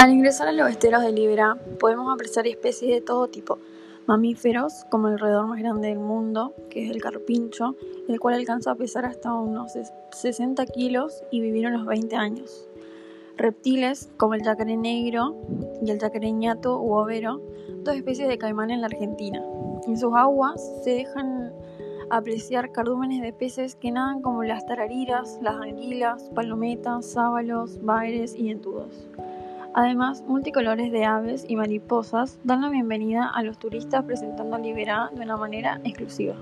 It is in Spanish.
Al ingresar a los esteros de Libera, podemos apreciar especies de todo tipo. Mamíferos, como el roedor más grande del mundo, que es el carpincho, el cual alcanza a pesar hasta unos 60 kilos y vivir unos 20 años. Reptiles, como el yacaré negro y el yacaré ñato u overo, dos especies de caimán en la Argentina. En sus aguas se dejan apreciar cardúmenes de peces que nadan como las tarariras, las anguilas, palometas, sábalos, baires y entudos. Además, multicolores de aves y mariposas dan la bienvenida a los turistas presentando Liberá de una manera exclusiva.